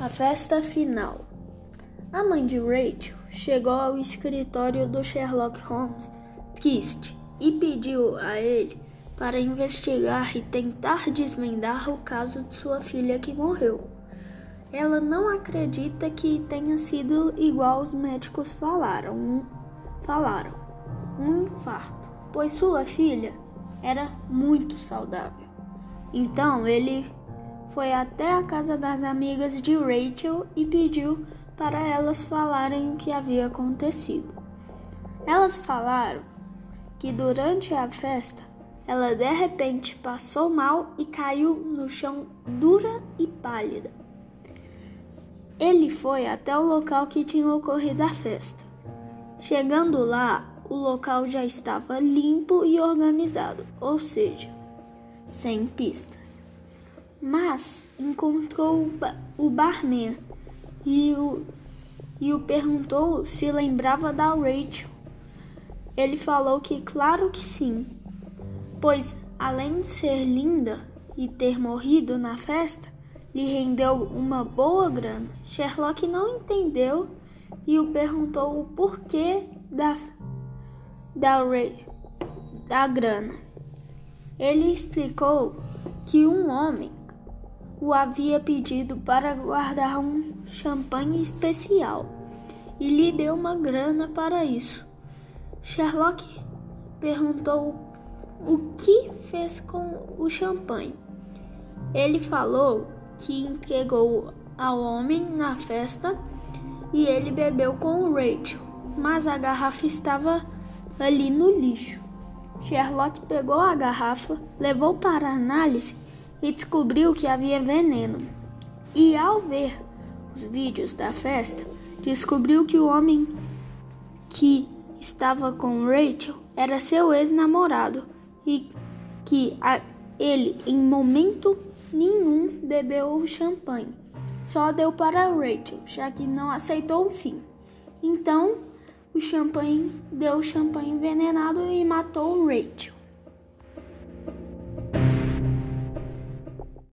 A festa final. A mãe de Rachel chegou ao escritório do Sherlock Holmes triste e pediu a ele para investigar e tentar desvendar o caso de sua filha que morreu. Ela não acredita que tenha sido igual os médicos falaram, um, falaram, um infarto, pois sua filha era muito saudável. Então ele foi até a casa das amigas de Rachel e pediu para elas falarem o que havia acontecido. Elas falaram que durante a festa ela de repente passou mal e caiu no chão dura e pálida. Ele foi até o local que tinha ocorrido a festa. Chegando lá, o local já estava limpo e organizado, ou seja, sem pistas mas encontrou o barman e o, e o perguntou se lembrava da Rachel. Ele falou que claro que sim, pois além de ser linda e ter morrido na festa, lhe rendeu uma boa grana. Sherlock não entendeu e o perguntou o porquê da, da, da grana. Ele explicou que um homem o havia pedido para guardar um champanhe especial e lhe deu uma grana para isso. Sherlock perguntou o que fez com o champanhe. Ele falou que entregou ao homem na festa e ele bebeu com Rachel, mas a garrafa estava ali no lixo. Sherlock pegou a garrafa, levou para análise e descobriu que havia veneno. E ao ver os vídeos da festa, descobriu que o homem que estava com Rachel era seu ex-namorado e que a, ele, em momento nenhum, bebeu o champanhe. Só deu para Rachel, já que não aceitou o fim. Então, o champanhe deu o champanhe envenenado e matou Rachel.